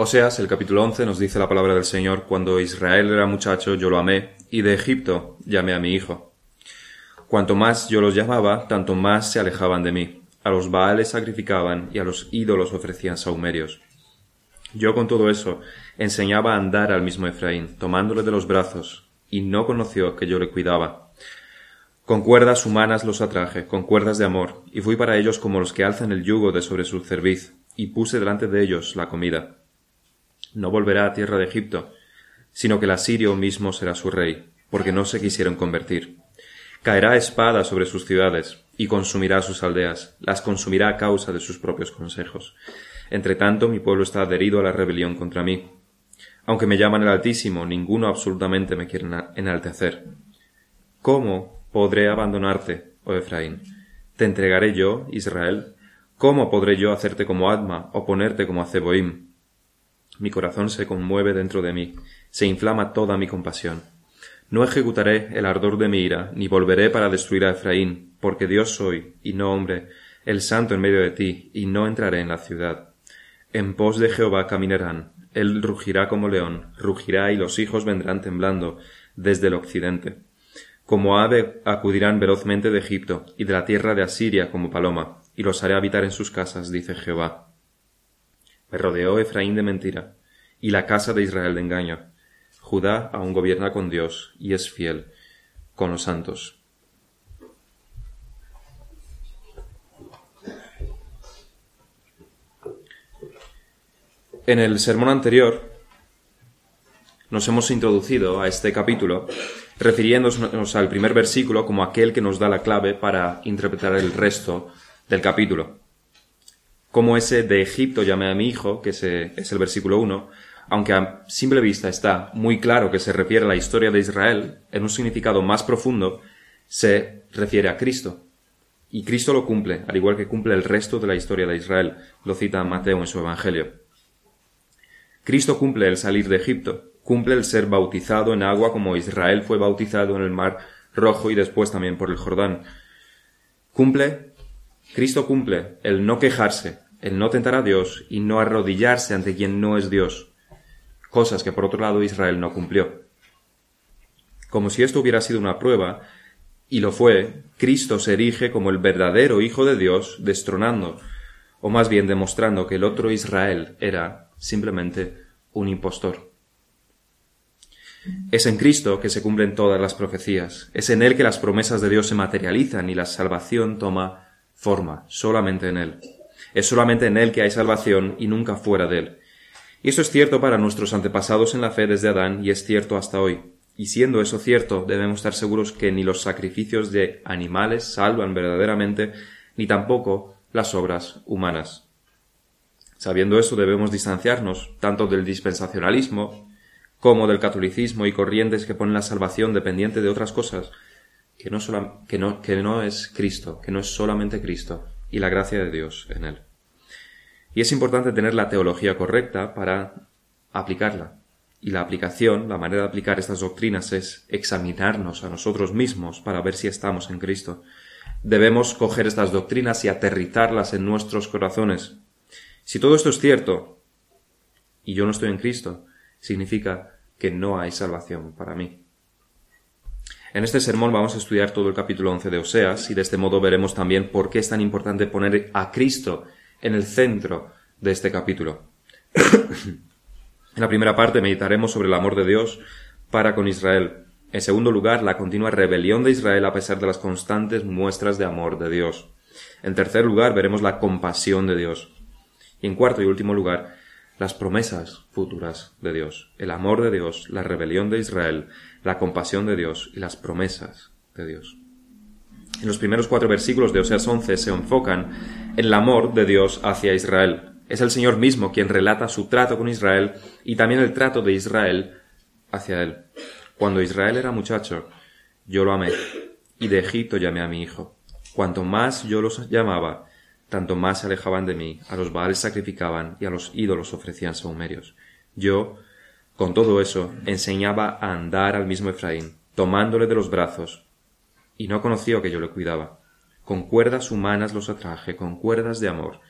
Oseas, el capítulo 11, nos dice la palabra del Señor, cuando Israel era muchacho yo lo amé, y de Egipto llamé a mi hijo. Cuanto más yo los llamaba, tanto más se alejaban de mí. A los Baales sacrificaban y a los ídolos ofrecían saumerios. Yo con todo eso enseñaba a andar al mismo Efraín, tomándole de los brazos, y no conoció que yo le cuidaba. Con cuerdas humanas los atraje, con cuerdas de amor, y fui para ellos como los que alzan el yugo de sobre su cerviz, y puse delante de ellos la comida no volverá a tierra de Egipto, sino que el asirio mismo será su rey, porque no se quisieron convertir. Caerá espada sobre sus ciudades, y consumirá sus aldeas, las consumirá a causa de sus propios consejos. Entre tanto, mi pueblo está adherido a la rebelión contra mí. Aunque me llaman el Altísimo, ninguno absolutamente me quiere enaltecer. ¿Cómo podré abandonarte, oh Efraín? ¿Te entregaré yo, Israel? ¿Cómo podré yo hacerte como Adma o ponerte como a Zeboim? Mi corazón se conmueve dentro de mí, se inflama toda mi compasión. No ejecutaré el ardor de mi ira, ni volveré para destruir a Efraín, porque Dios soy, y no hombre, el santo en medio de ti, y no entraré en la ciudad. En pos de Jehová caminarán, él rugirá como león, rugirá y los hijos vendrán temblando desde el occidente. Como ave acudirán velozmente de Egipto, y de la tierra de Asiria como paloma, y los haré habitar en sus casas, dice Jehová. Me rodeó Efraín de mentira, y la casa de Israel de engaño. Judá aún gobierna con Dios y es fiel con los santos. En el sermón anterior nos hemos introducido a este capítulo refiriéndonos al primer versículo como aquel que nos da la clave para interpretar el resto del capítulo como ese de Egipto llamé a mi hijo, que es el versículo 1, aunque a simple vista está muy claro que se refiere a la historia de Israel, en un significado más profundo se refiere a Cristo. Y Cristo lo cumple, al igual que cumple el resto de la historia de Israel, lo cita Mateo en su Evangelio. Cristo cumple el salir de Egipto, cumple el ser bautizado en agua como Israel fue bautizado en el mar rojo y después también por el Jordán. Cumple Cristo cumple el no quejarse, el no tentar a Dios y no arrodillarse ante quien no es Dios, cosas que por otro lado Israel no cumplió. Como si esto hubiera sido una prueba, y lo fue, Cristo se erige como el verdadero Hijo de Dios, destronando, o más bien demostrando que el otro Israel era simplemente un impostor. Es en Cristo que se cumplen todas las profecías, es en Él que las promesas de Dios se materializan y la salvación toma forma, solamente en Él. Es solamente en Él que hay salvación y nunca fuera de Él. Y eso es cierto para nuestros antepasados en la fe desde Adán y es cierto hasta hoy. Y siendo eso cierto, debemos estar seguros que ni los sacrificios de animales salvan verdaderamente, ni tampoco las obras humanas. Sabiendo eso, debemos distanciarnos tanto del dispensacionalismo como del catolicismo y corrientes que ponen la salvación dependiente de otras cosas, que no, que, no, es Cristo, que no es solamente Cristo y la gracia de Dios en él. Y es importante tener la teología correcta para aplicarla. Y la aplicación, la manera de aplicar estas doctrinas es examinarnos a nosotros mismos para ver si estamos en Cristo. Debemos coger estas doctrinas y aterrizarlas en nuestros corazones. Si todo esto es cierto y yo no estoy en Cristo, significa que no hay salvación para mí. En este sermón vamos a estudiar todo el capítulo 11 de Oseas y de este modo veremos también por qué es tan importante poner a Cristo en el centro de este capítulo. en la primera parte meditaremos sobre el amor de Dios para con Israel. En segundo lugar, la continua rebelión de Israel a pesar de las constantes muestras de amor de Dios. En tercer lugar, veremos la compasión de Dios. Y en cuarto y último lugar, las promesas futuras de Dios, el amor de Dios, la rebelión de Israel, la compasión de Dios y las promesas de Dios. En los primeros cuatro versículos de Oseas 11 se enfocan en el amor de Dios hacia Israel. Es el Señor mismo quien relata su trato con Israel y también el trato de Israel hacia él. Cuando Israel era muchacho, yo lo amé, y de Egipto llamé a mi hijo. Cuanto más yo los llamaba, tanto más se alejaban de mí, a los baales sacrificaban y a los ídolos ofrecían saumerios. Yo, con todo eso, enseñaba a andar al mismo Efraín, tomándole de los brazos, y no conoció que yo le cuidaba. Con cuerdas humanas los atraje, con cuerdas de amor.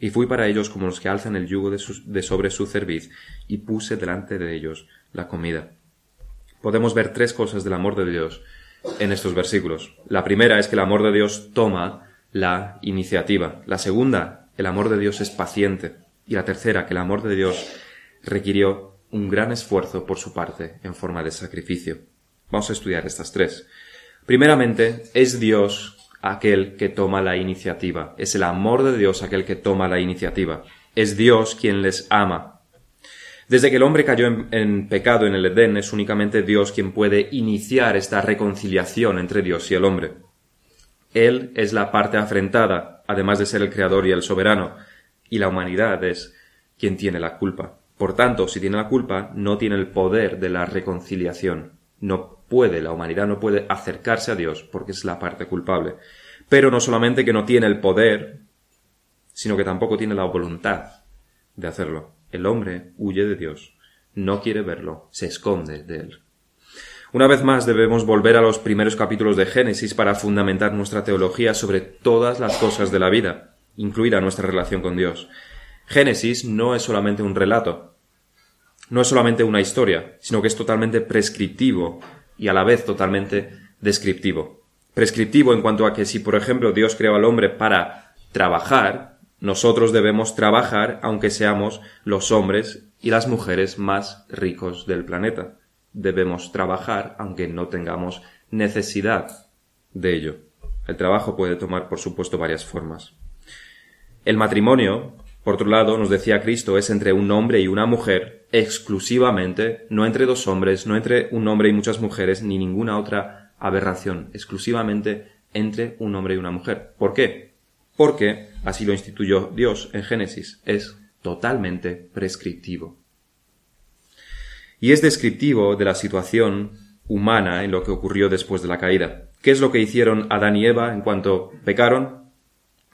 y fui para ellos como los que alzan el yugo de, de sobre su cerviz, y puse delante de ellos la comida. Podemos ver tres cosas del amor de Dios en estos versículos. La primera es que el amor de Dios toma la iniciativa. La segunda, el amor de Dios es paciente. Y la tercera, que el amor de Dios requirió un gran esfuerzo por su parte en forma de sacrificio. Vamos a estudiar estas tres. Primeramente, es Dios aquel que toma la iniciativa. Es el amor de Dios aquel que toma la iniciativa. Es Dios quien les ama. Desde que el hombre cayó en, pecado en el Edén, es únicamente Dios quien puede iniciar esta reconciliación entre Dios y el hombre. Él es la parte afrentada, además de ser el creador y el soberano, y la humanidad es quien tiene la culpa. Por tanto, si tiene la culpa, no tiene el poder de la reconciliación. No puede, la humanidad no puede acercarse a Dios porque es la parte culpable. Pero no solamente que no tiene el poder, sino que tampoco tiene la voluntad de hacerlo. El hombre huye de Dios, no quiere verlo, se esconde de él. Una vez más debemos volver a los primeros capítulos de Génesis para fundamentar nuestra teología sobre todas las cosas de la vida, incluida nuestra relación con Dios. Génesis no es solamente un relato, no es solamente una historia, sino que es totalmente prescriptivo y a la vez totalmente descriptivo. Prescriptivo en cuanto a que si, por ejemplo, Dios creó al hombre para trabajar, nosotros debemos trabajar aunque seamos los hombres y las mujeres más ricos del planeta. Debemos trabajar aunque no tengamos necesidad de ello. El trabajo puede tomar, por supuesto, varias formas. El matrimonio, por otro lado, nos decía Cristo, es entre un hombre y una mujer exclusivamente, no entre dos hombres, no entre un hombre y muchas mujeres, ni ninguna otra aberración, exclusivamente entre un hombre y una mujer. ¿Por qué? porque, así lo instituyó Dios en Génesis, es totalmente prescriptivo. Y es descriptivo de la situación humana en lo que ocurrió después de la caída. ¿Qué es lo que hicieron Adán y Eva en cuanto pecaron?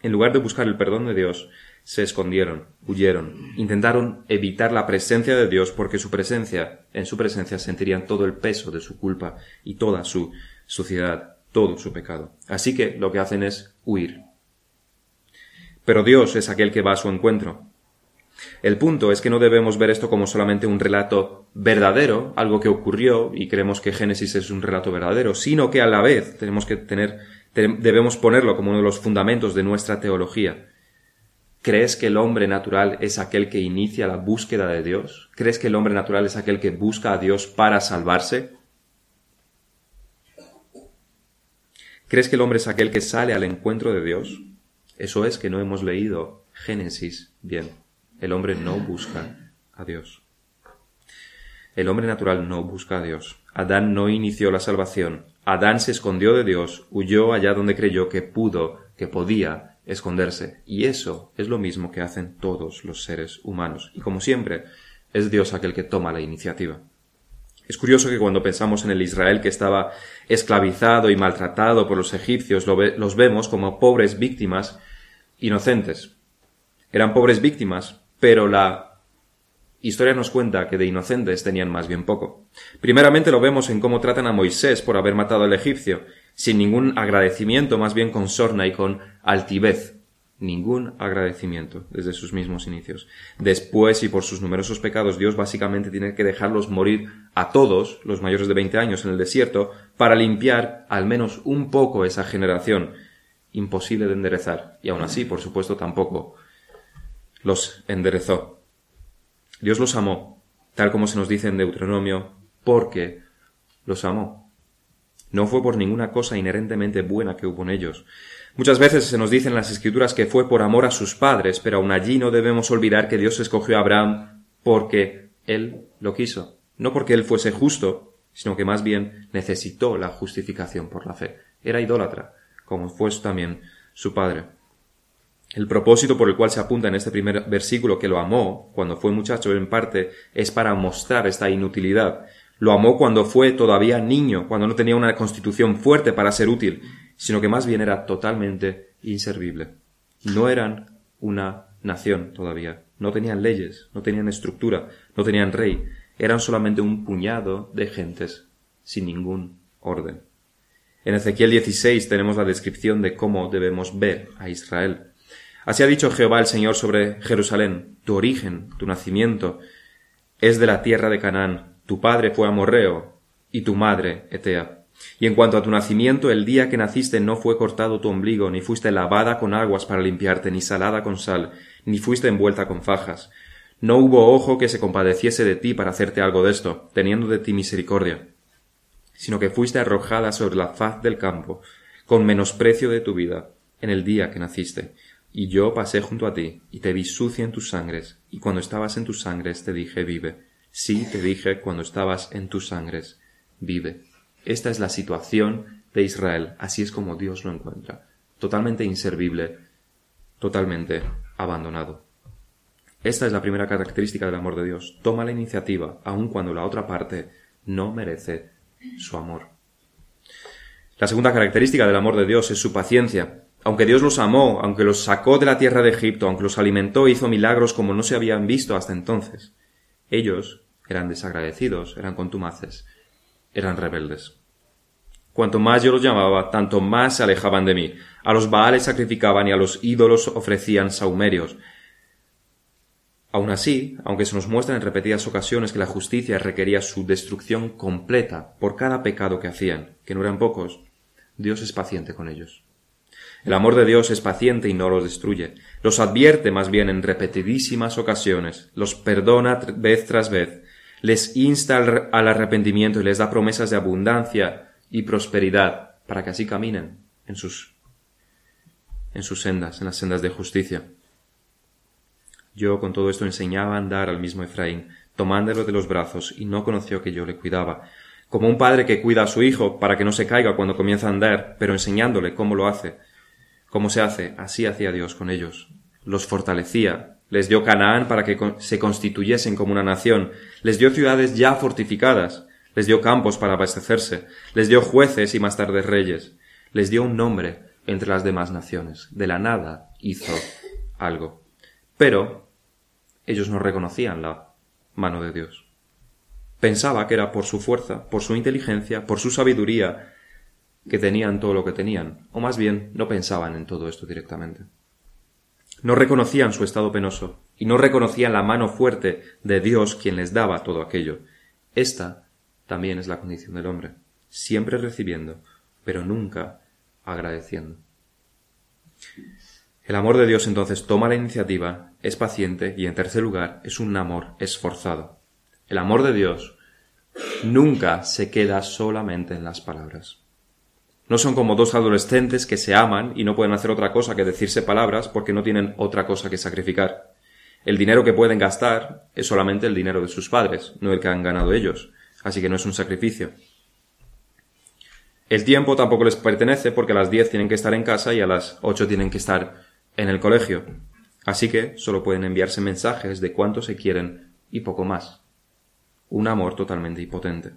En lugar de buscar el perdón de Dios, se escondieron, huyeron, intentaron evitar la presencia de Dios porque su presencia, en su presencia sentirían todo el peso de su culpa y toda su suciedad, todo su pecado. Así que lo que hacen es huir, pero Dios es aquel que va a su encuentro. El punto es que no debemos ver esto como solamente un relato verdadero, algo que ocurrió y creemos que Génesis es un relato verdadero, sino que a la vez tenemos que tener, debemos ponerlo como uno de los fundamentos de nuestra teología. ¿Crees que el hombre natural es aquel que inicia la búsqueda de Dios? ¿Crees que el hombre natural es aquel que busca a Dios para salvarse? ¿Crees que el hombre es aquel que sale al encuentro de Dios? Eso es que no hemos leído Génesis bien. El hombre no busca a Dios. El hombre natural no busca a Dios. Adán no inició la salvación. Adán se escondió de Dios, huyó allá donde creyó que pudo, que podía esconderse. Y eso es lo mismo que hacen todos los seres humanos. Y como siempre, es Dios aquel que toma la iniciativa. Es curioso que cuando pensamos en el Israel que estaba esclavizado y maltratado por los egipcios, los vemos como pobres víctimas inocentes. Eran pobres víctimas, pero la historia nos cuenta que de inocentes tenían más bien poco. Primeramente lo vemos en cómo tratan a Moisés por haber matado al egipcio, sin ningún agradecimiento, más bien con sorna y con altivez ningún agradecimiento desde sus mismos inicios. Después, y por sus numerosos pecados, Dios básicamente tiene que dejarlos morir a todos, los mayores de 20 años, en el desierto, para limpiar al menos un poco esa generación imposible de enderezar. Y aún así, por supuesto, tampoco los enderezó. Dios los amó, tal como se nos dice en Deuteronomio, porque los amó. No fue por ninguna cosa inherentemente buena que hubo en ellos, Muchas veces se nos dice en las Escrituras que fue por amor a sus padres, pero aun allí no debemos olvidar que Dios escogió a Abraham porque Él lo quiso, no porque Él fuese justo, sino que más bien necesitó la justificación por la fe. Era idólatra, como fue también su padre. El propósito por el cual se apunta en este primer versículo que lo amó cuando fue muchacho en parte es para mostrar esta inutilidad. Lo amó cuando fue todavía niño, cuando no tenía una constitución fuerte para ser útil, sino que más bien era totalmente inservible. No eran una nación todavía, no tenían leyes, no tenían estructura, no tenían rey, eran solamente un puñado de gentes sin ningún orden. En Ezequiel 16 tenemos la descripción de cómo debemos ver a Israel. Así ha dicho Jehová el Señor sobre Jerusalén, tu origen, tu nacimiento, es de la tierra de Canaán, tu padre fue amorreo, y tu madre Etea. Y en cuanto a tu nacimiento, el día que naciste no fue cortado tu ombligo, ni fuiste lavada con aguas para limpiarte, ni salada con sal, ni fuiste envuelta con fajas. No hubo ojo que se compadeciese de ti para hacerte algo de esto, teniendo de ti misericordia, sino que fuiste arrojada sobre la faz del campo, con menosprecio de tu vida, en el día que naciste. Y yo pasé junto a ti, y te vi sucia en tus sangres, y cuando estabas en tus sangres te dije vive. Sí, te dije cuando estabas en tus sangres, vive. Esta es la situación de Israel, así es como Dios lo encuentra, totalmente inservible, totalmente abandonado. Esta es la primera característica del amor de Dios. Toma la iniciativa, aun cuando la otra parte no merece su amor. La segunda característica del amor de Dios es su paciencia. Aunque Dios los amó, aunque los sacó de la tierra de Egipto, aunque los alimentó e hizo milagros como no se habían visto hasta entonces, ellos eran desagradecidos, eran contumaces, eran rebeldes. Cuanto más yo los llamaba, tanto más se alejaban de mí. A los Baales sacrificaban y a los ídolos ofrecían saumerios. Aun así, aunque se nos muestra en repetidas ocasiones que la justicia requería su destrucción completa por cada pecado que hacían, que no eran pocos, Dios es paciente con ellos. El amor de Dios es paciente y no los destruye. Los advierte más bien en repetidísimas ocasiones, los perdona vez tras vez, les insta al arrepentimiento y les da promesas de abundancia y prosperidad para que así caminen en sus en sus sendas, en las sendas de justicia. Yo con todo esto enseñaba a andar al mismo Efraín, tomándolo de los brazos, y no conoció que yo le cuidaba, como un padre que cuida a su hijo para que no se caiga cuando comienza a andar, pero enseñándole cómo lo hace. ¿Cómo se hace? Así hacía Dios con ellos. Los fortalecía, les dio Canaán para que se constituyesen como una nación, les dio ciudades ya fortificadas, les dio campos para abastecerse, les dio jueces y más tarde reyes, les dio un nombre entre las demás naciones. De la nada hizo algo. Pero ellos no reconocían la mano de Dios. Pensaba que era por su fuerza, por su inteligencia, por su sabiduría, que tenían todo lo que tenían, o más bien no pensaban en todo esto directamente. No reconocían su estado penoso, y no reconocían la mano fuerte de Dios quien les daba todo aquello. Esta también es la condición del hombre, siempre recibiendo, pero nunca agradeciendo. El amor de Dios entonces toma la iniciativa, es paciente y en tercer lugar es un amor esforzado. El amor de Dios nunca se queda solamente en las palabras. No son como dos adolescentes que se aman y no pueden hacer otra cosa que decirse palabras porque no tienen otra cosa que sacrificar. El dinero que pueden gastar es solamente el dinero de sus padres, no el que han ganado ellos, así que no es un sacrificio. El tiempo tampoco les pertenece porque a las diez tienen que estar en casa y a las ocho tienen que estar en el colegio. Así que solo pueden enviarse mensajes de cuánto se quieren y poco más. Un amor totalmente impotente.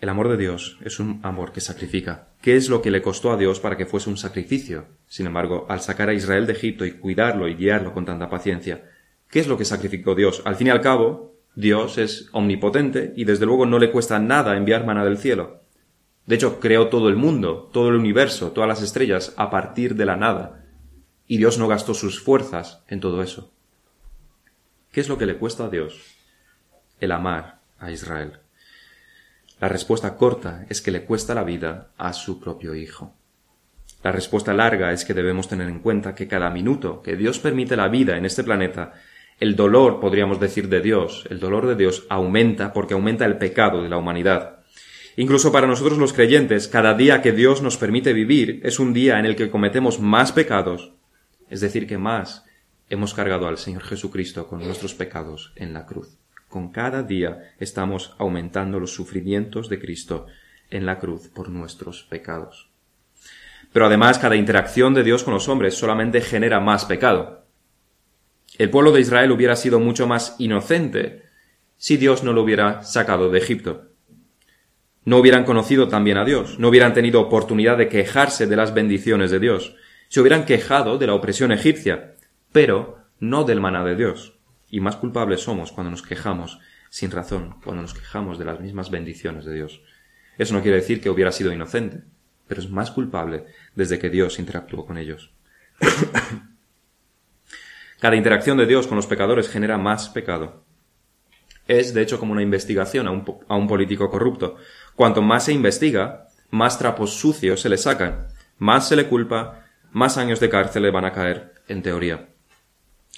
El amor de Dios es un amor que sacrifica. ¿Qué es lo que le costó a Dios para que fuese un sacrificio? Sin embargo, al sacar a Israel de Egipto y cuidarlo y guiarlo con tanta paciencia, ¿qué es lo que sacrificó Dios? Al fin y al cabo, Dios es omnipotente y desde luego no le cuesta nada enviar mana del cielo. De hecho, creó todo el mundo, todo el universo, todas las estrellas a partir de la nada. Y Dios no gastó sus fuerzas en todo eso. ¿Qué es lo que le cuesta a Dios? El amar a Israel. La respuesta corta es que le cuesta la vida a su propio Hijo. La respuesta larga es que debemos tener en cuenta que cada minuto que Dios permite la vida en este planeta, el dolor, podríamos decir, de Dios, el dolor de Dios aumenta porque aumenta el pecado de la humanidad. Incluso para nosotros los creyentes, cada día que Dios nos permite vivir es un día en el que cometemos más pecados, es decir, que más hemos cargado al Señor Jesucristo con nuestros pecados en la cruz. Con cada día estamos aumentando los sufrimientos de Cristo en la cruz por nuestros pecados. Pero además cada interacción de Dios con los hombres solamente genera más pecado. El pueblo de Israel hubiera sido mucho más inocente si Dios no lo hubiera sacado de Egipto. No hubieran conocido también a Dios, no hubieran tenido oportunidad de quejarse de las bendiciones de Dios, se hubieran quejado de la opresión egipcia, pero no del maná de Dios y más culpables somos cuando nos quejamos sin razón, cuando nos quejamos de las mismas bendiciones de Dios. Eso no quiere decir que hubiera sido inocente, pero es más culpable desde que Dios interactuó con ellos. Cada interacción de Dios con los pecadores genera más pecado. Es, de hecho, como una investigación a un, a un político corrupto. Cuanto más se investiga, más trapos sucios se le sacan, más se le culpa, más años de cárcel le van a caer, en teoría.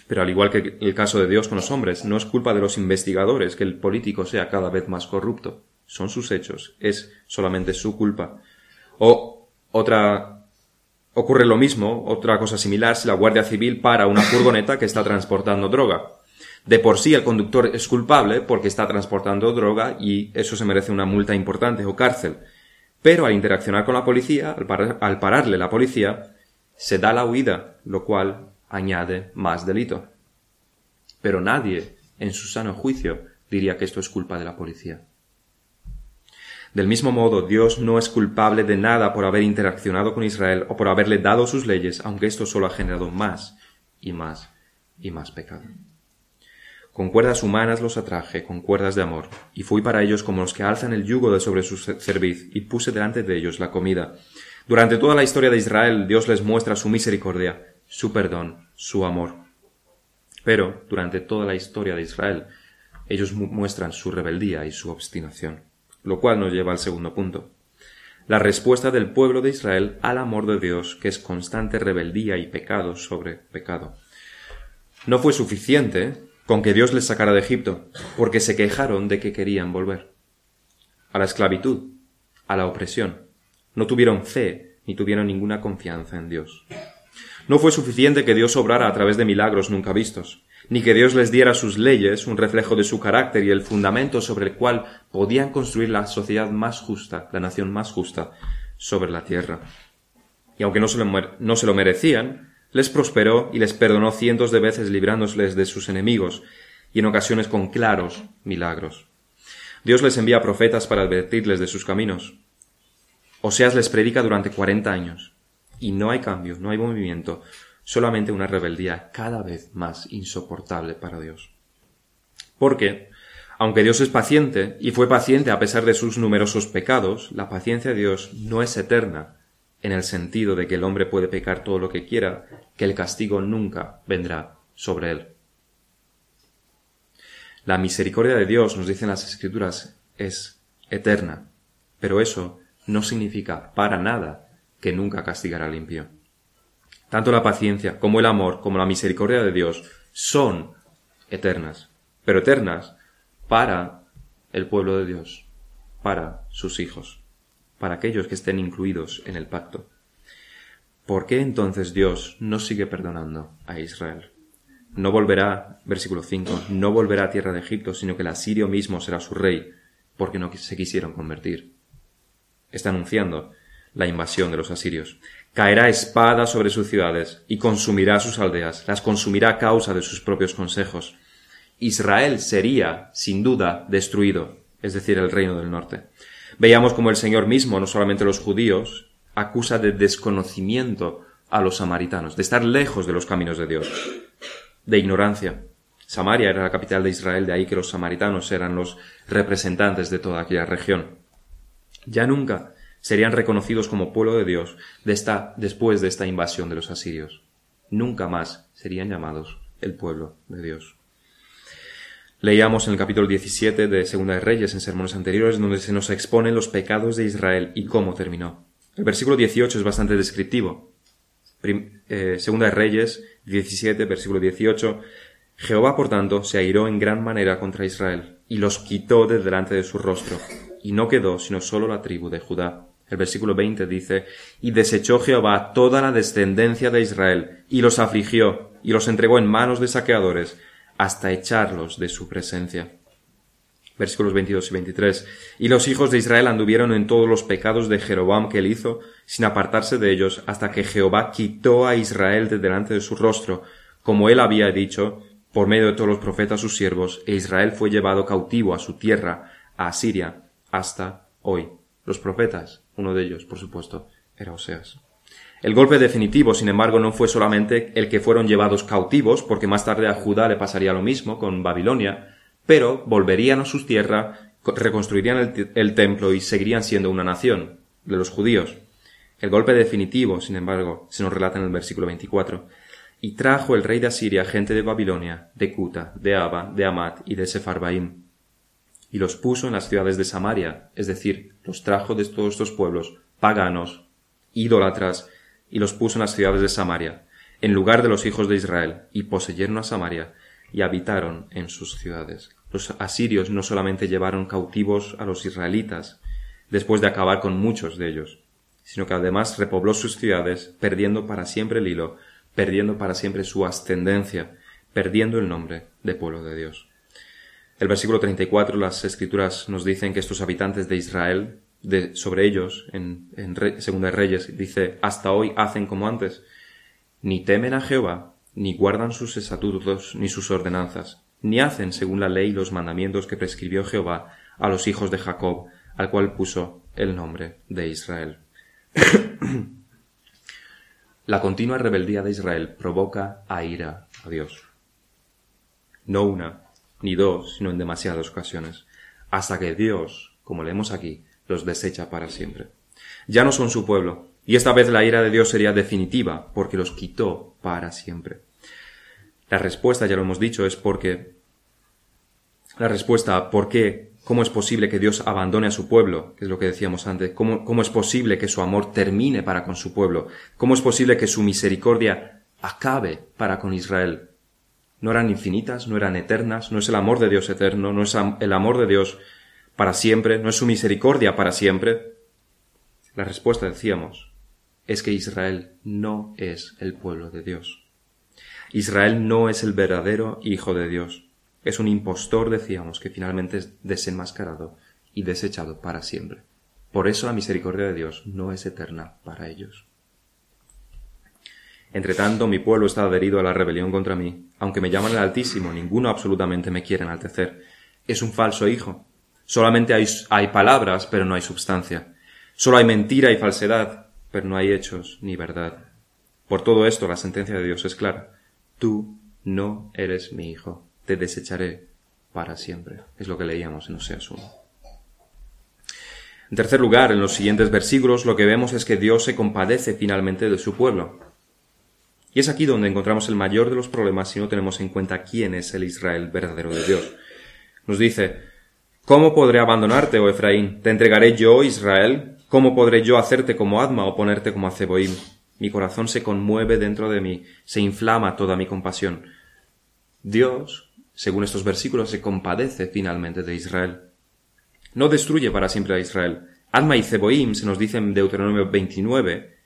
Pero al igual que el caso de Dios con los hombres, no es culpa de los investigadores que el político sea cada vez más corrupto. Son sus hechos, es solamente su culpa. O otra ocurre lo mismo, otra cosa similar, si la Guardia Civil para una furgoneta que está transportando droga. De por sí el conductor es culpable porque está transportando droga y eso se merece una multa importante o cárcel. Pero al interaccionar con la policía, al, pararle la policía, se da la huida, lo cual añade más delito. Pero nadie, en su sano juicio, diría que esto es culpa de la policía. Del mismo modo, Dios no es culpable de nada por haber interaccionado con Israel o por haberle dado sus leyes, aunque esto solo ha generado más y más y más pecado. Con cuerdas humanas los atraje, con cuerdas de amor, y fui para ellos como los que alzan el yugo de sobre su cerviz, y puse delante de ellos la comida. Durante toda la historia de Israel, Dios les muestra su misericordia, su perdón, su amor. Pero, durante toda la historia de Israel, ellos muestran su rebeldía y su obstinación lo cual nos lleva al segundo punto. La respuesta del pueblo de Israel al amor de Dios, que es constante rebeldía y pecado sobre pecado. No fue suficiente con que Dios les sacara de Egipto, porque se quejaron de que querían volver. A la esclavitud, a la opresión. No tuvieron fe ni tuvieron ninguna confianza en Dios. No fue suficiente que Dios obrara a través de milagros nunca vistos ni que Dios les diera sus leyes, un reflejo de su carácter y el fundamento sobre el cual podían construir la sociedad más justa, la nación más justa sobre la tierra. Y aunque no se lo, no se lo merecían, les prosperó y les perdonó cientos de veces librándoles de sus enemigos, y en ocasiones con claros milagros. Dios les envía profetas para advertirles de sus caminos. Oseas les predica durante cuarenta años, y no hay cambio, no hay movimiento, solamente una rebeldía cada vez más insoportable para Dios. Porque, aunque Dios es paciente, y fue paciente a pesar de sus numerosos pecados, la paciencia de Dios no es eterna, en el sentido de que el hombre puede pecar todo lo que quiera, que el castigo nunca vendrá sobre él. La misericordia de Dios, nos dicen las Escrituras, es eterna, pero eso no significa para nada que nunca castigará al impío. Tanto la paciencia como el amor como la misericordia de Dios son eternas, pero eternas para el pueblo de Dios, para sus hijos, para aquellos que estén incluidos en el pacto. ¿Por qué entonces Dios no sigue perdonando a Israel? No volverá, versículo 5, no volverá a tierra de Egipto, sino que el asirio mismo será su rey, porque no se quisieron convertir. Está anunciando la invasión de los asirios. Caerá espada sobre sus ciudades y consumirá sus aldeas, las consumirá a causa de sus propios consejos. Israel sería, sin duda, destruido, es decir, el reino del norte. Veíamos como el Señor mismo, no solamente los judíos, acusa de desconocimiento a los samaritanos, de estar lejos de los caminos de Dios, de ignorancia. Samaria era la capital de Israel, de ahí que los samaritanos eran los representantes de toda aquella región. Ya nunca serían reconocidos como pueblo de Dios después de esta invasión de los asirios. Nunca más serían llamados el pueblo de Dios. Leíamos en el capítulo 17 de Segunda de Reyes, en sermones anteriores, donde se nos exponen los pecados de Israel y cómo terminó. El versículo 18 es bastante descriptivo. Eh, Segunda de Reyes 17, versículo 18. Jehová, por tanto, se airó en gran manera contra Israel y los quitó de delante de su rostro, y no quedó sino solo la tribu de Judá el versículo 20 dice, y desechó Jehová toda la descendencia de Israel, y los afligió, y los entregó en manos de saqueadores, hasta echarlos de su presencia. Versículos 22 y 23. Y los hijos de Israel anduvieron en todos los pecados de Jeroboam que él hizo, sin apartarse de ellos, hasta que Jehová quitó a Israel de delante de su rostro, como él había dicho, por medio de todos los profetas sus siervos, e Israel fue llevado cautivo a su tierra, a Asiria, hasta hoy. Los profetas uno de ellos, por supuesto, era Oseas. El golpe definitivo, sin embargo, no fue solamente el que fueron llevados cautivos, porque más tarde a Judá le pasaría lo mismo con Babilonia, pero volverían a sus tierras, reconstruirían el, templo y seguirían siendo una nación de los judíos. El golpe definitivo, sin embargo, se nos relata en el versículo 24. Y trajo el rey de Asiria gente de Babilonia, de Cuta, de Aba, de Amat y de Sepharbaim, y los puso en las ciudades de Samaria, es decir, los trajo de todos estos pueblos paganos, idólatras, y los puso en las ciudades de Samaria, en lugar de los hijos de Israel, y poseyeron a Samaria, y habitaron en sus ciudades. Los asirios no solamente llevaron cautivos a los israelitas, después de acabar con muchos de ellos, sino que además repobló sus ciudades, perdiendo para siempre el hilo, perdiendo para siempre su ascendencia, perdiendo el nombre de pueblo de Dios. El versículo 34, las escrituras nos dicen que estos habitantes de Israel, de, sobre ellos, en, en Segunda Reyes, dice, hasta hoy hacen como antes, ni temen a Jehová, ni guardan sus estatutos, ni sus ordenanzas, ni hacen según la ley los mandamientos que prescribió Jehová a los hijos de Jacob, al cual puso el nombre de Israel. La continua rebeldía de Israel provoca a ira a Dios. No una, ni dos, sino en demasiadas ocasiones, hasta que Dios, como leemos aquí, los desecha para siempre. Ya no son su pueblo, y esta vez la ira de Dios sería definitiva, porque los quitó para siempre. La respuesta, ya lo hemos dicho, es porque la respuesta por qué ¿Cómo es posible que Dios abandone a su pueblo? Que es lo que decíamos antes. ¿Cómo, ¿Cómo, es posible que su amor termine para con su pueblo? ¿Cómo es posible que su misericordia acabe para con Israel? No eran infinitas, no eran eternas, no es el amor de Dios eterno, no es el amor de Dios para siempre, no es su misericordia para siempre. La respuesta, decíamos, es que Israel no es el pueblo de Dios. Israel no es el verdadero Hijo de Dios. Es un impostor, decíamos, que finalmente es desenmascarado y desechado para siempre. Por eso la misericordia de Dios no es eterna para ellos. Entre tanto, mi pueblo está adherido a la rebelión contra mí. Aunque me llaman el Altísimo, ninguno absolutamente me quiere enaltecer. Es un falso hijo. Solamente hay, hay palabras, pero no hay substancia. Solo hay mentira y falsedad, pero no hay hechos ni verdad. Por todo esto, la sentencia de Dios es clara. Tú no eres mi hijo te desecharé para siempre. Es lo que leíamos en Oseas 1. En tercer lugar, en los siguientes versículos lo que vemos es que Dios se compadece finalmente de su pueblo. Y es aquí donde encontramos el mayor de los problemas si no tenemos en cuenta quién es el Israel verdadero de Dios. Nos dice, ¿Cómo podré abandonarte, oh Efraín? ¿Te entregaré yo, Israel? ¿Cómo podré yo hacerte como Adma o ponerte como Aceboim? Mi corazón se conmueve dentro de mí, se inflama toda mi compasión. Dios según estos versículos, se compadece finalmente de Israel. No destruye para siempre a Israel. Adma y Zeboim, se nos dice en Deuteronomio 29,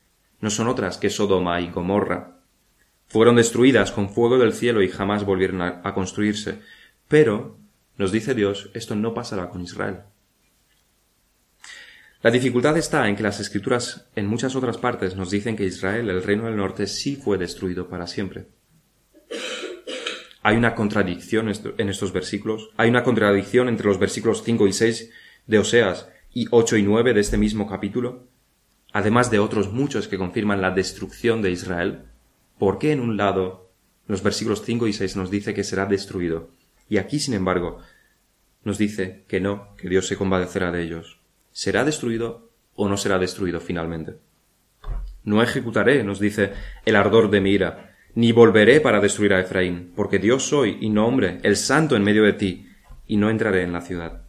no son otras que Sodoma y Gomorra. Fueron destruidas con fuego del cielo y jamás volvieron a, construirse. Pero, nos dice Dios, esto no pasará con Israel. La dificultad está en que las escrituras en muchas otras partes nos dicen que Israel, el reino del norte, sí fue destruido para siempre. Hay una contradicción en estos versículos. Hay una contradicción entre los versículos 5 y 6 de Oseas y 8 y 9 de este mismo capítulo, además de otros muchos que confirman la destrucción de Israel. ¿Por qué en un lado los versículos 5 y 6 nos dice que será destruido y aquí, sin embargo, nos dice que no, que Dios se compadecerá de ellos? ¿Será destruido o no será destruido finalmente? No ejecutaré, nos dice, el ardor de mi ira, ni volveré para destruir a Efraín, porque Dios soy y no hombre, el santo en medio de ti, y no entraré en la ciudad.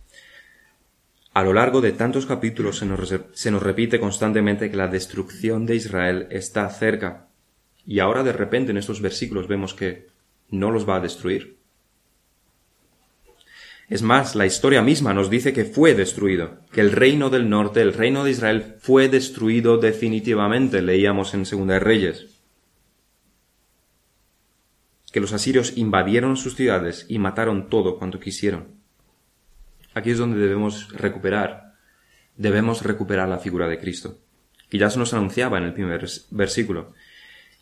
A lo largo de tantos capítulos se nos, se nos, repite constantemente que la destrucción de Israel está cerca, y ahora de repente en estos versículos vemos que no los va a destruir. Es más, la historia misma nos dice que fue destruido, que el reino del norte, el reino de Israel, fue destruido definitivamente, leíamos en Segunda Reyes que los asirios invadieron sus ciudades y mataron todo cuanto quisieron. Aquí es donde debemos recuperar, debemos recuperar la figura de Cristo, que ya se nos anunciaba en el primer versículo,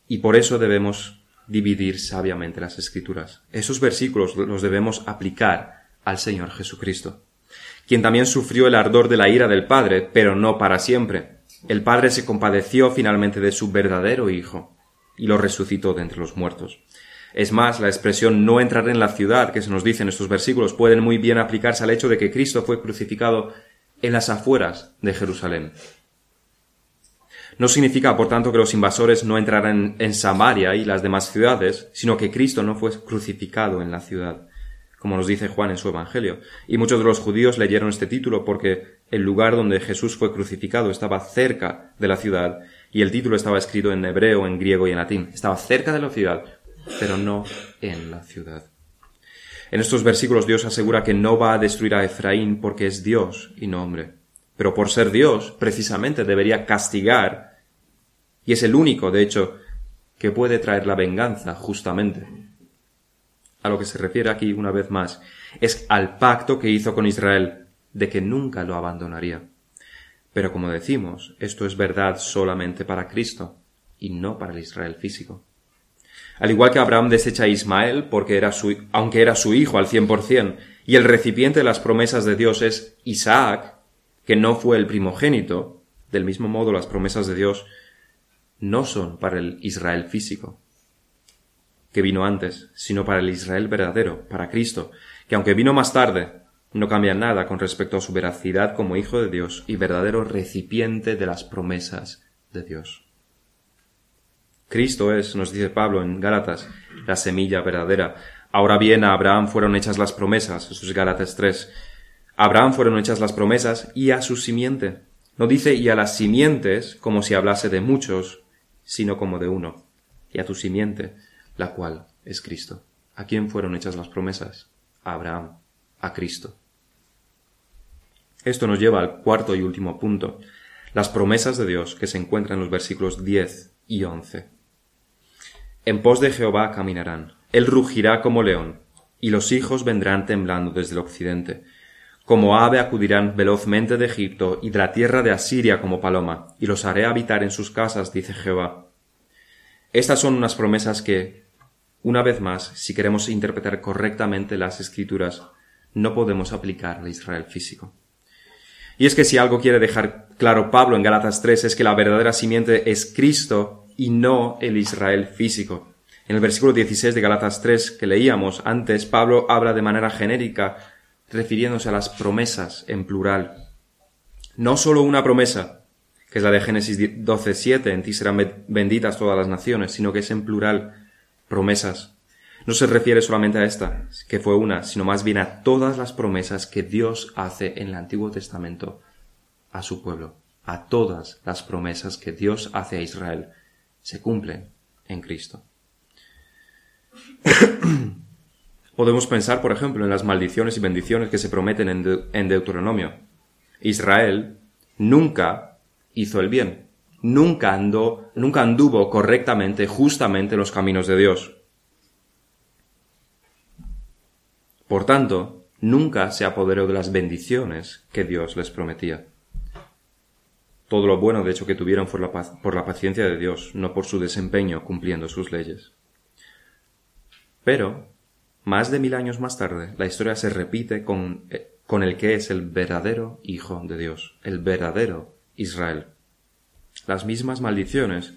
y por eso debemos dividir sabiamente las escrituras. Esos versículos los debemos aplicar al Señor Jesucristo, quien también sufrió el ardor de la ira del Padre, pero no para siempre. El Padre se compadeció finalmente de su verdadero Hijo y lo resucitó de entre los muertos. Es más, la expresión no entrar en la ciudad que se nos dice en estos versículos pueden muy bien aplicarse al hecho de que Cristo fue crucificado en las afueras de Jerusalén. No significa, por tanto, que los invasores no entraran en Samaria y las demás ciudades, sino que Cristo no fue crucificado en la ciudad, como nos dice Juan en su Evangelio. Y muchos de los judíos leyeron este título porque el lugar donde Jesús fue crucificado estaba cerca de la ciudad y el título estaba escrito en hebreo, en griego y en latín. Estaba cerca de la ciudad, pero no en la ciudad. En estos versículos Dios asegura que no va a destruir a Efraín porque es Dios y no hombre. Pero por ser Dios, precisamente debería castigar, y es el único, de hecho, que puede traer la venganza, justamente. A lo que se refiere aquí, una vez más, es al pacto que hizo con Israel, de que nunca lo abandonaría. Pero como decimos, esto es verdad solamente para Cristo, y no para el Israel físico. Al igual que Abraham desecha a Ismael porque era su, aunque era su hijo al cien por cien, y el recipiente de las promesas de Dios es Isaac, que no fue el primogénito, del mismo modo las promesas de Dios no son para el Israel físico, que vino antes, sino para el Israel verdadero, para Cristo, que aunque vino más tarde, no cambia nada con respecto a su veracidad como Hijo de Dios y verdadero recipiente de las promesas de Dios. Cristo es, nos dice Pablo en Gálatas, la semilla verdadera. Ahora bien, a Abraham fueron hechas las promesas, es Gálatas 3. Abraham fueron hechas las promesas y a su simiente. No dice y a las simientes como si hablase de muchos, sino como de uno, y a tu simiente, la cual es Cristo. ¿A quién fueron hechas las promesas? A Abraham, a Cristo. Esto nos lleva al cuarto y último punto, las promesas de Dios que se encuentran en los versículos 10 y 11. En pos de Jehová caminarán, él rugirá como león, y los hijos vendrán temblando desde el occidente. Como ave acudirán velozmente de Egipto y de la tierra de Asiria como paloma, y los haré habitar en sus casas, dice Jehová. Estas son unas promesas que, una vez más, si queremos interpretar correctamente las escrituras, no podemos aplicar a Israel físico. Y es que si algo quiere dejar claro Pablo en Galatas 3 es que la verdadera simiente es Cristo y no el Israel físico. En el versículo 16 de Galatas 3 que leíamos antes, Pablo habla de manera genérica refiriéndose a las promesas en plural. No solo una promesa, que es la de Génesis 12.7, en ti serán benditas todas las naciones, sino que es en plural promesas. No se refiere solamente a esta, que fue una, sino más bien a todas las promesas que Dios hace en el Antiguo Testamento a su pueblo, a todas las promesas que Dios hace a Israel se cumplen en Cristo. Podemos pensar, por ejemplo, en las maldiciones y bendiciones que se prometen en, Deuteronomio. Israel nunca hizo el bien, nunca andó, nunca anduvo correctamente, justamente los caminos de Dios. Por tanto, nunca se apoderó de las bendiciones que Dios les prometía. Todo lo bueno, de hecho, que tuvieron fue por la paciencia de Dios, no por su desempeño cumpliendo sus leyes. Pero, más de mil años más tarde, la historia se repite con, eh, con el que es el verdadero Hijo de Dios, el verdadero Israel. Las mismas maldiciones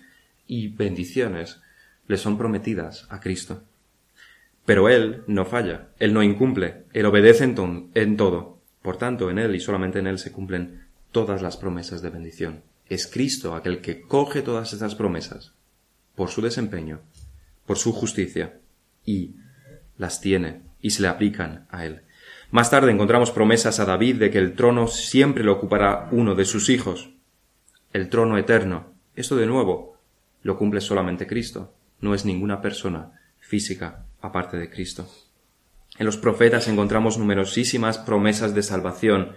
y bendiciones le son prometidas a Cristo. Pero Él no falla, Él no incumple, Él obedece en, en todo. Por tanto, en Él y solamente en Él se cumplen todas las promesas de bendición. Es Cristo aquel que coge todas estas promesas por su desempeño, por su justicia, y las tiene y se le aplican a él. Más tarde encontramos promesas a David de que el trono siempre lo ocupará uno de sus hijos, el trono eterno. Esto de nuevo lo cumple solamente Cristo, no es ninguna persona física aparte de Cristo. En los profetas encontramos numerosísimas promesas de salvación,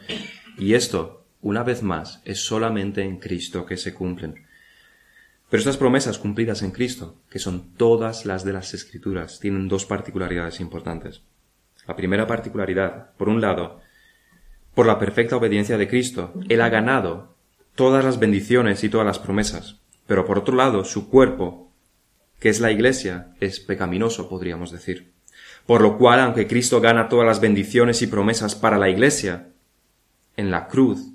y esto una vez más, es solamente en Cristo que se cumplen. Pero estas promesas cumplidas en Cristo, que son todas las de las Escrituras, tienen dos particularidades importantes. La primera particularidad, por un lado, por la perfecta obediencia de Cristo, Él ha ganado todas las bendiciones y todas las promesas. Pero por otro lado, su cuerpo, que es la Iglesia, es pecaminoso, podríamos decir. Por lo cual, aunque Cristo gana todas las bendiciones y promesas para la Iglesia, en la cruz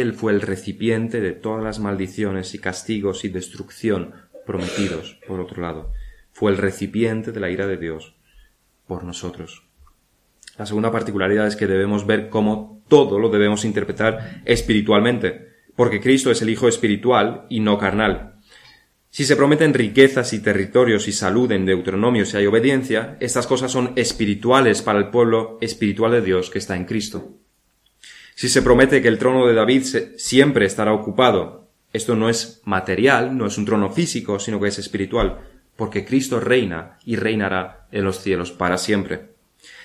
él fue el recipiente de todas las maldiciones y castigos y destrucción prometidos, por otro lado. Fue el recipiente de la ira de Dios por nosotros. La segunda particularidad es que debemos ver cómo todo lo debemos interpretar espiritualmente. porque Cristo es el Hijo espiritual y no carnal. Si se prometen riquezas y territorios y salud en Deuteronomio si hay obediencia, estas cosas son espirituales para el pueblo espiritual de Dios que está en Cristo. Si se promete que el trono de David siempre estará ocupado, esto no es material, no es un trono físico, sino que es espiritual, porque Cristo reina y reinará en los cielos para siempre.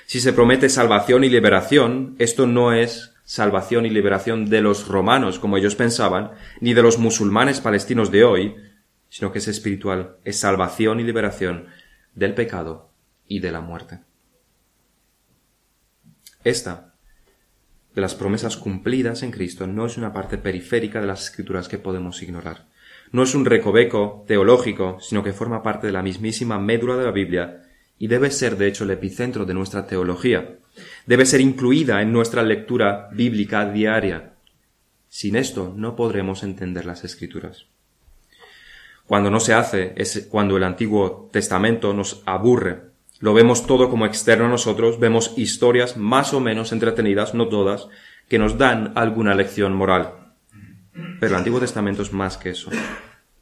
Si se promete salvación y liberación, esto no es salvación y liberación de los romanos, como ellos pensaban, ni de los musulmanes palestinos de hoy, sino que es espiritual, es salvación y liberación del pecado y de la muerte. Esta, de las promesas cumplidas en Cristo, no es una parte periférica de las escrituras que podemos ignorar. No es un recoveco teológico, sino que forma parte de la mismísima médula de la Biblia y debe ser de hecho el epicentro de nuestra teología. Debe ser incluida en nuestra lectura bíblica diaria. Sin esto no podremos entender las escrituras. Cuando no se hace es cuando el Antiguo Testamento nos aburre. Lo vemos todo como externo a nosotros, vemos historias más o menos entretenidas, no todas, que nos dan alguna lección moral. Pero el Antiguo Testamento es más que eso.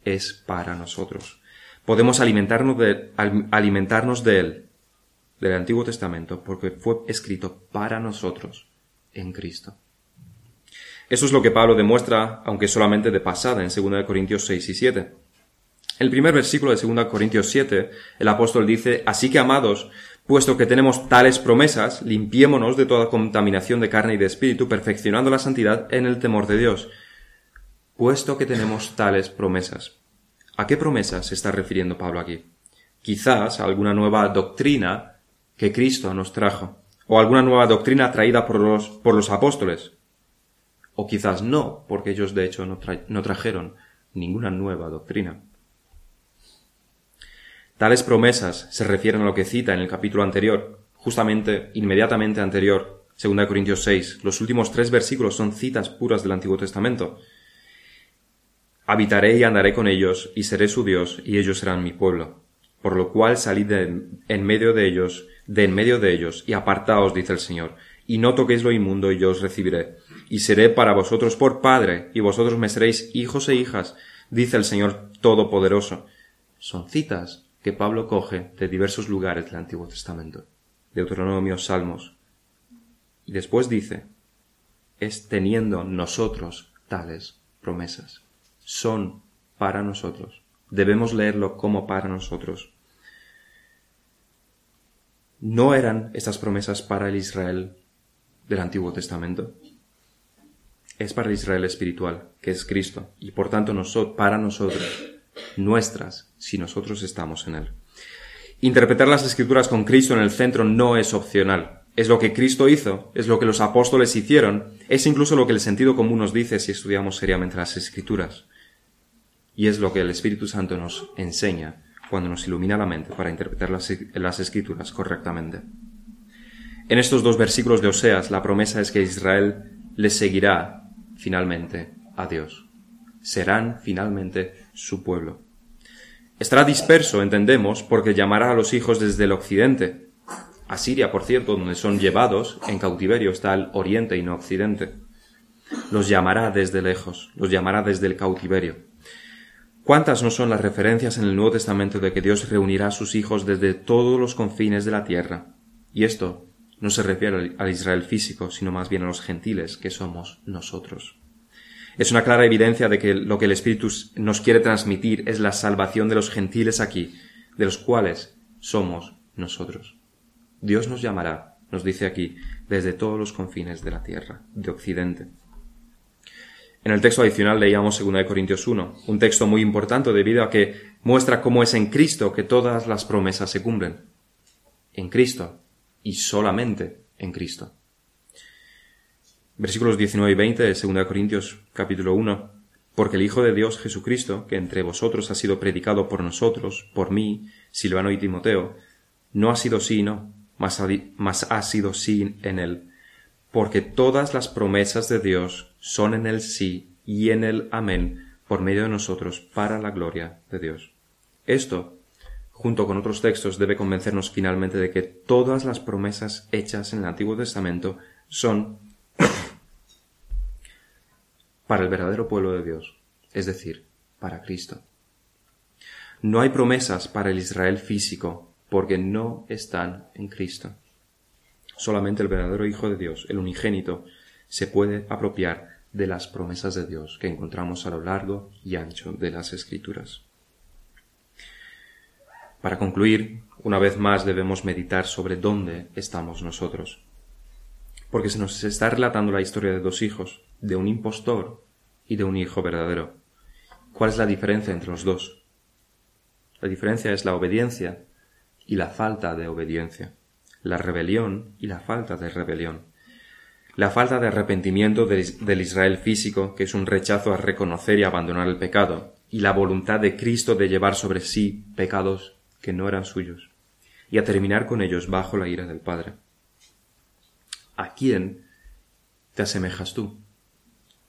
Es para nosotros podemos alimentarnos de, alimentarnos de él, del Antiguo Testamento, porque fue escrito para nosotros en Cristo. Eso es lo que Pablo demuestra, aunque solamente de pasada, en 2 Corintios 6 y 7. El primer versículo de 2 Corintios 7, el apóstol dice, Así que, amados, puesto que tenemos tales promesas, limpiémonos de toda contaminación de carne y de espíritu, perfeccionando la santidad en el temor de Dios. Puesto que tenemos tales promesas. ¿A qué promesa se está refiriendo Pablo aquí? Quizás a alguna nueva doctrina que Cristo nos trajo, o alguna nueva doctrina traída por los, por los apóstoles. O quizás no, porque ellos de hecho no, no trajeron ninguna nueva doctrina. Tales promesas se refieren a lo que cita en el capítulo anterior, justamente inmediatamente anterior, 2 Corintios 6. Los últimos tres versículos son citas puras del Antiguo Testamento. Habitaré y andaré con ellos, y seré su Dios, y ellos serán mi pueblo. Por lo cual salid de en medio de ellos, de en medio de ellos, y apartaos, dice el Señor, y no toquéis lo inmundo, y yo os recibiré. Y seré para vosotros por Padre, y vosotros me seréis hijos e hijas, dice el Señor Todopoderoso. Son citas que Pablo coge de diversos lugares del Antiguo Testamento, Deuteronomio, Salmos. Y después dice, es teniendo nosotros tales promesas son para nosotros. Debemos leerlo como para nosotros. ¿No eran estas promesas para el Israel del Antiguo Testamento? Es para el Israel espiritual, que es Cristo, y por tanto para nosotros, nuestras, si nosotros estamos en Él. Interpretar las escrituras con Cristo en el centro no es opcional. Es lo que Cristo hizo, es lo que los apóstoles hicieron, es incluso lo que el sentido común nos dice si estudiamos seriamente las escrituras. Y es lo que el Espíritu Santo nos enseña cuando nos ilumina la mente para interpretar las, escrituras correctamente. En estos dos versículos de Oseas, la promesa es que Israel le seguirá finalmente a Dios. Serán finalmente su pueblo. Estará disperso, entendemos, porque llamará a los hijos desde el occidente. A Siria, por cierto, donde son llevados en cautiverio, está el oriente y no occidente. Los llamará desde lejos, los llamará desde el cautiverio. ¿Cuántas no son las referencias en el Nuevo Testamento de que Dios reunirá a sus hijos desde todos los confines de la tierra? Y esto no se refiere al Israel físico, sino más bien a los gentiles, que somos nosotros. Es una clara evidencia de que lo que el Espíritu nos quiere transmitir es la salvación de los gentiles aquí, de los cuales somos nosotros. Dios nos llamará, nos dice aquí, desde todos los confines de la tierra, de Occidente. En el texto adicional leíamos 2 Corintios 1, un texto muy importante debido a que muestra cómo es en Cristo que todas las promesas se cumplen. En Cristo y solamente en Cristo. Versículos 19 y 20 de 2 Corintios capítulo 1. Porque el Hijo de Dios Jesucristo, que entre vosotros ha sido predicado por nosotros, por mí, Silvano y Timoteo, no ha sido sí, no, mas ha sido sí en él porque todas las promesas de Dios son en el sí y en el amén por medio de nosotros para la gloria de Dios. Esto, junto con otros textos, debe convencernos finalmente de que todas las promesas hechas en el Antiguo Testamento son para el verdadero pueblo de Dios, es decir, para Cristo. No hay promesas para el Israel físico porque no están en Cristo. Solamente el verdadero Hijo de Dios, el unigénito, se puede apropiar de las promesas de Dios que encontramos a lo largo y ancho de las Escrituras. Para concluir, una vez más debemos meditar sobre dónde estamos nosotros. Porque se nos está relatando la historia de dos hijos, de un impostor y de un hijo verdadero. ¿Cuál es la diferencia entre los dos? La diferencia es la obediencia y la falta de obediencia, la rebelión y la falta de rebelión, la falta de arrepentimiento del Israel físico, que es un rechazo a reconocer y abandonar el pecado, y la voluntad de Cristo de llevar sobre sí pecados que no eran suyos, y a terminar con ellos bajo la ira del Padre. ¿A quién te asemejas tú?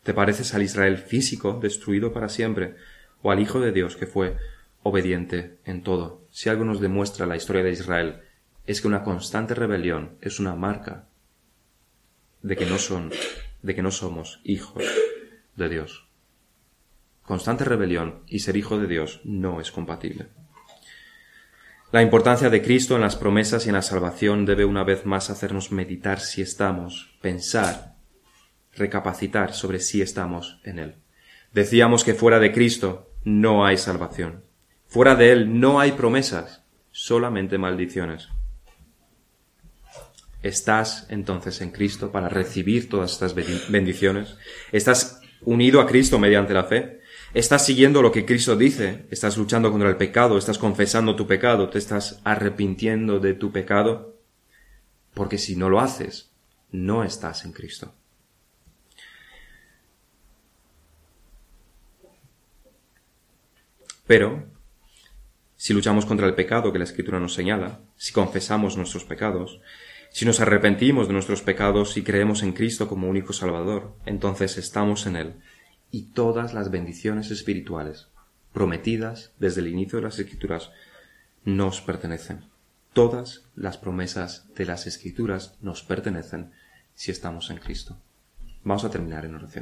¿Te pareces al Israel físico, destruido para siempre, o al Hijo de Dios que fue obediente en todo? Si algo nos demuestra la historia de Israel, es que una constante rebelión es una marca de que no son, de que no somos hijos de Dios. Constante rebelión y ser hijo de Dios no es compatible. La importancia de Cristo en las promesas y en la salvación debe una vez más hacernos meditar si estamos, pensar recapacitar sobre si estamos en Él. Decíamos que fuera de Cristo no hay salvación. Fuera de Él no hay promesas, solamente maldiciones. ¿Estás entonces en Cristo para recibir todas estas bendiciones? ¿Estás unido a Cristo mediante la fe? ¿Estás siguiendo lo que Cristo dice? ¿Estás luchando contra el pecado? ¿Estás confesando tu pecado? ¿Te estás arrepintiendo de tu pecado? Porque si no lo haces, no estás en Cristo. Pero, si luchamos contra el pecado que la Escritura nos señala, si confesamos nuestros pecados, si nos arrepentimos de nuestros pecados y creemos en Cristo como único Salvador, entonces estamos en Él y todas las bendiciones espirituales prometidas desde el inicio de las Escrituras nos pertenecen. Todas las promesas de las Escrituras nos pertenecen si estamos en Cristo. Vamos a terminar en oración.